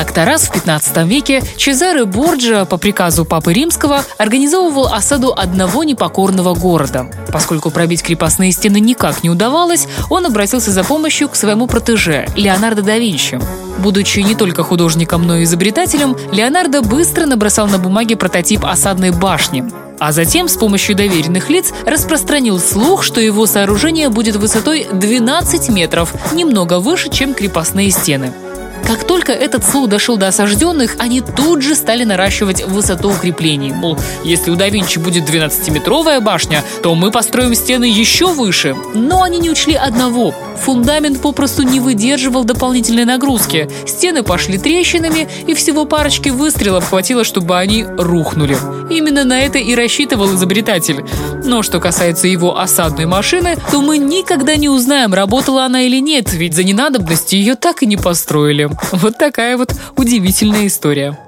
Как-то раз в 15 веке Чезаре Борджа по приказу Папы Римского организовывал осаду одного непокорного города. Поскольку пробить крепостные стены никак не удавалось, он обратился за помощью к своему протеже Леонардо да Винчи. Будучи не только художником, но и изобретателем, Леонардо быстро набросал на бумаге прототип осадной башни. А затем с помощью доверенных лиц распространил слух, что его сооружение будет высотой 12 метров, немного выше, чем крепостные стены. Как только этот слух дошел до осажденных, они тут же стали наращивать высоту укреплений. Мол, если у да Винчи будет 12-метровая башня, то мы построим стены еще выше. Но они не учли одного. Фундамент попросту не выдерживал дополнительной нагрузки. Стены пошли трещинами, и всего парочки выстрелов хватило, чтобы они рухнули. Именно на это и рассчитывал изобретатель. Но что касается его осадной машины, то мы никогда не узнаем, работала она или нет, ведь за ненадобности ее так и не построили. Вот такая вот удивительная история.